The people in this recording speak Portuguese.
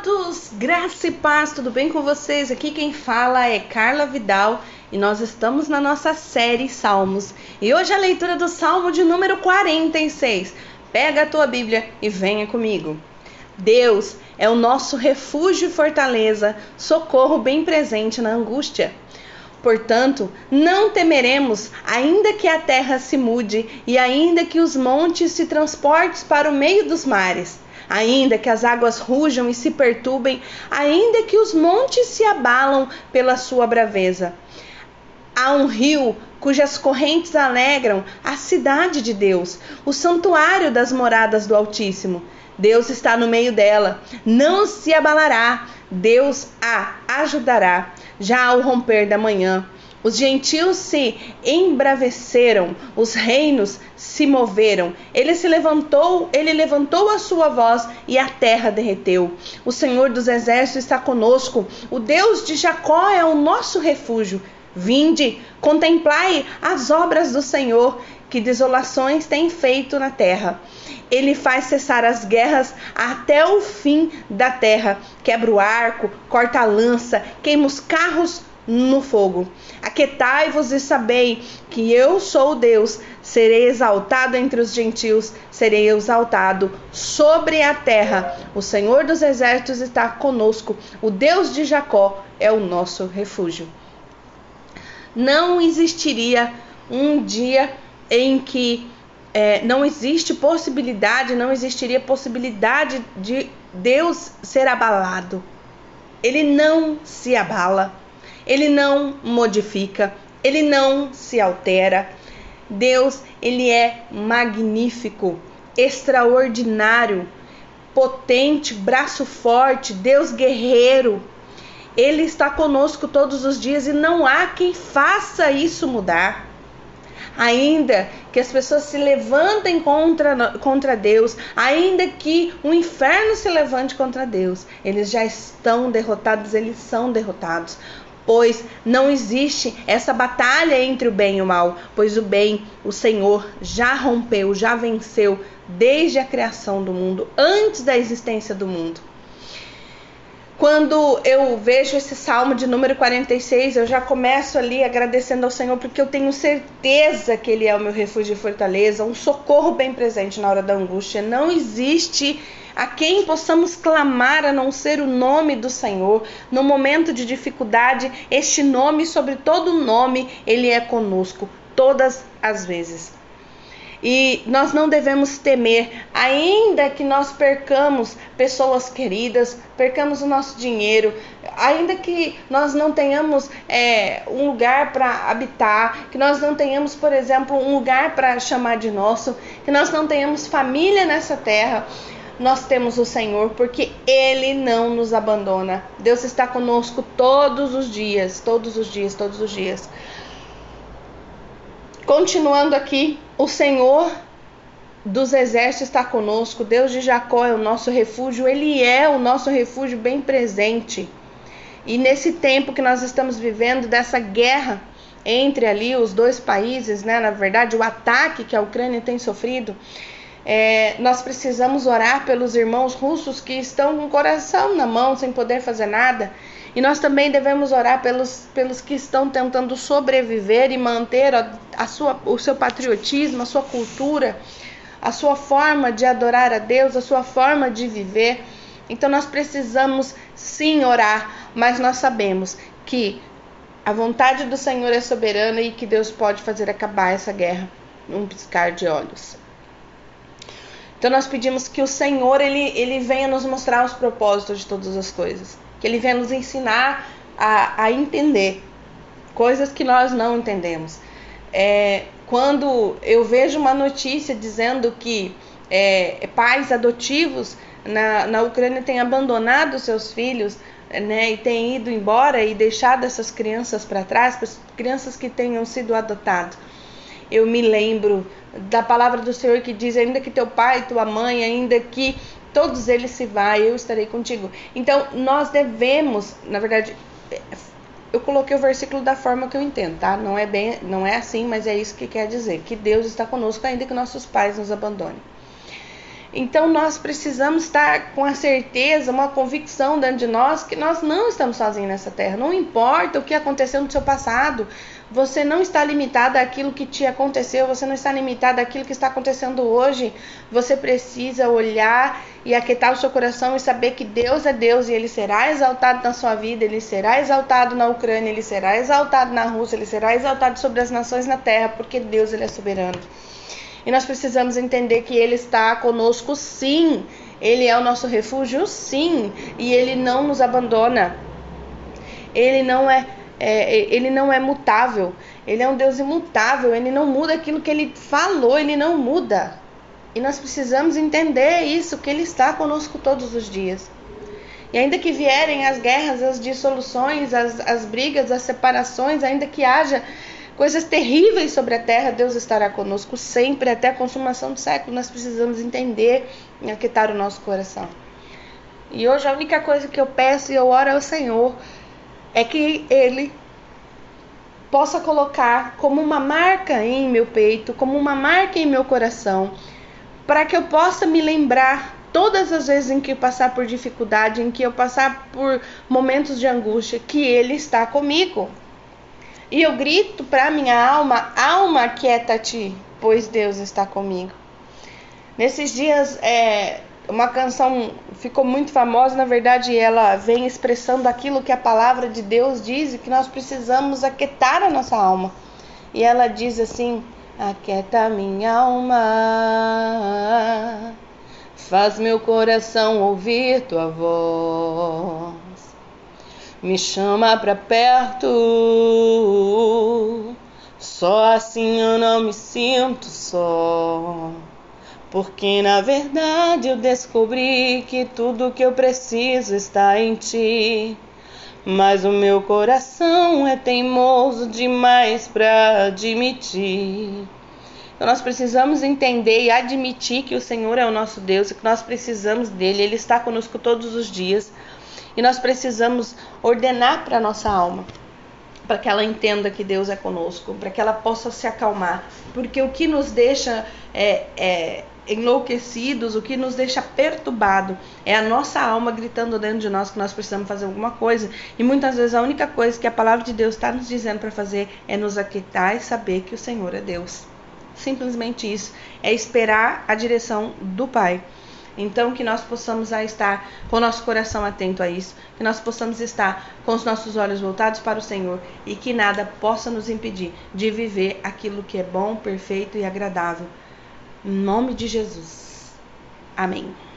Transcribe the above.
amados, graça e paz, tudo bem com vocês? Aqui quem fala é Carla Vidal e nós estamos na nossa série Salmos. E hoje a leitura do Salmo de número 46. Pega a tua Bíblia e venha comigo. Deus é o nosso refúgio e fortaleza, socorro bem presente na angústia. Portanto, não temeremos, ainda que a terra se mude e ainda que os montes se transportem para o meio dos mares ainda que as águas rujam e se perturbem, ainda que os montes se abalam pela sua braveza. Há um rio cujas correntes alegram a cidade de Deus, o santuário das moradas do Altíssimo. Deus está no meio dela, não se abalará, Deus a ajudará, já ao romper da manhã. Os gentios se embraveceram, os reinos se moveram. Ele se levantou, ele levantou a sua voz e a terra derreteu. O Senhor dos exércitos está conosco. O Deus de Jacó é o nosso refúgio. Vinde, contemplai as obras do Senhor, que desolações tem feito na terra. Ele faz cessar as guerras até o fim da terra. Quebra o arco, corta a lança, queima os carros no fogo. Aquetai-vos e sabei que eu sou Deus, serei exaltado entre os gentios, serei exaltado sobre a terra. O Senhor dos exércitos está conosco, o Deus de Jacó é o nosso refúgio. Não existiria um dia em que é, não existe possibilidade, não existiria possibilidade de Deus ser abalado. Ele não se abala ele não modifica, ele não se altera. Deus, ele é magnífico, extraordinário, potente, braço forte, Deus guerreiro. Ele está conosco todos os dias e não há quem faça isso mudar. Ainda que as pessoas se levantem contra, contra Deus, ainda que o inferno se levante contra Deus, eles já estão derrotados, eles são derrotados pois não existe essa batalha entre o bem e o mal, pois o bem, o Senhor já rompeu, já venceu desde a criação do mundo, antes da existência do mundo. Quando eu vejo esse salmo de número 46, eu já começo ali agradecendo ao Senhor, porque eu tenho certeza que Ele é o meu refúgio e fortaleza, um socorro bem presente na hora da angústia. Não existe a quem possamos clamar a não ser o nome do Senhor. No momento de dificuldade, este nome, sobre todo nome, ele é conosco todas as vezes. E nós não devemos temer, ainda que nós percamos pessoas queridas, percamos o nosso dinheiro, ainda que nós não tenhamos é, um lugar para habitar, que nós não tenhamos, por exemplo, um lugar para chamar de nosso, que nós não tenhamos família nessa terra, nós temos o Senhor, porque Ele não nos abandona. Deus está conosco todos os dias, todos os dias, todos os dias. Continuando aqui, o Senhor dos exércitos está conosco, Deus de Jacó é o nosso refúgio, Ele é o nosso refúgio bem presente. E nesse tempo que nós estamos vivendo, dessa guerra entre ali os dois países, né, na verdade, o ataque que a Ucrânia tem sofrido, é, nós precisamos orar pelos irmãos russos que estão com o coração na mão, sem poder fazer nada. E nós também devemos orar pelos, pelos que estão tentando sobreviver e manter a, a sua, o seu patriotismo, a sua cultura, a sua forma de adorar a Deus, a sua forma de viver. Então nós precisamos sim orar, mas nós sabemos que a vontade do Senhor é soberana e que Deus pode fazer acabar essa guerra num piscar de olhos. Então nós pedimos que o Senhor ele, ele venha nos mostrar os propósitos de todas as coisas, que ele venha nos ensinar a, a entender coisas que nós não entendemos. É, quando eu vejo uma notícia dizendo que é, pais adotivos na, na Ucrânia têm abandonado seus filhos né, e têm ido embora e deixado essas crianças para trás, crianças que tenham sido adotadas eu me lembro da palavra do Senhor que diz: ainda que teu pai, tua mãe, ainda que todos eles se vá, eu estarei contigo. Então, nós devemos, na verdade, eu coloquei o versículo da forma que eu entendo, tá? Não é bem, não é assim, mas é isso que quer dizer, que Deus está conosco ainda que nossos pais nos abandonem. Então nós precisamos estar com a certeza, uma convicção dentro de nós que nós não estamos sozinhos nessa terra. Não importa o que aconteceu no seu passado, você não está limitado àquilo que te aconteceu, você não está limitado àquilo que está acontecendo hoje. Você precisa olhar e aquietar o seu coração e saber que Deus é Deus e ele será exaltado na sua vida, ele será exaltado na Ucrânia, ele será exaltado na Rússia, ele será exaltado sobre as nações na terra, porque Deus ele é soberano. E nós precisamos entender que Ele está conosco, sim. Ele é o nosso refúgio, sim. E Ele não nos abandona. Ele não é, é, ele não é mutável. Ele é um Deus imutável. Ele não muda aquilo que Ele falou. Ele não muda. E nós precisamos entender isso, que Ele está conosco todos os dias. E ainda que vierem as guerras, as dissoluções, as, as brigas, as separações, ainda que haja coisas terríveis sobre a terra, Deus estará conosco sempre, até a consumação do século. Nós precisamos entender e aquietar o nosso coração. E hoje a única coisa que eu peço e eu oro ao Senhor é que Ele possa colocar como uma marca em meu peito, como uma marca em meu coração, para que eu possa me lembrar todas as vezes em que eu passar por dificuldade, em que eu passar por momentos de angústia, que Ele está comigo. E eu grito para minha alma: alma, quieta-te, pois Deus está comigo. Nesses dias, é, uma canção ficou muito famosa, na verdade, ela vem expressando aquilo que a palavra de Deus diz que nós precisamos aquietar a nossa alma. E ela diz assim: Aquieta minha alma, faz meu coração ouvir tua voz me chama pra perto. Só assim eu não me sinto só. Porque na verdade eu descobri que tudo que eu preciso está em ti. Mas o meu coração é teimoso demais para admitir. Então nós precisamos entender e admitir que o Senhor é o nosso Deus e que nós precisamos dele. Ele está conosco todos os dias. E nós precisamos ordenar para nossa alma, para que ela entenda que Deus é conosco, para que ela possa se acalmar, porque o que nos deixa é, é, enlouquecidos, o que nos deixa perturbado é a nossa alma gritando dentro de nós que nós precisamos fazer alguma coisa. E muitas vezes a única coisa que a palavra de Deus está nos dizendo para fazer é nos aquietar e saber que o Senhor é Deus. Simplesmente isso. É esperar a direção do Pai. Então, que nós possamos estar com o nosso coração atento a isso, que nós possamos estar com os nossos olhos voltados para o Senhor e que nada possa nos impedir de viver aquilo que é bom, perfeito e agradável. Em nome de Jesus. Amém.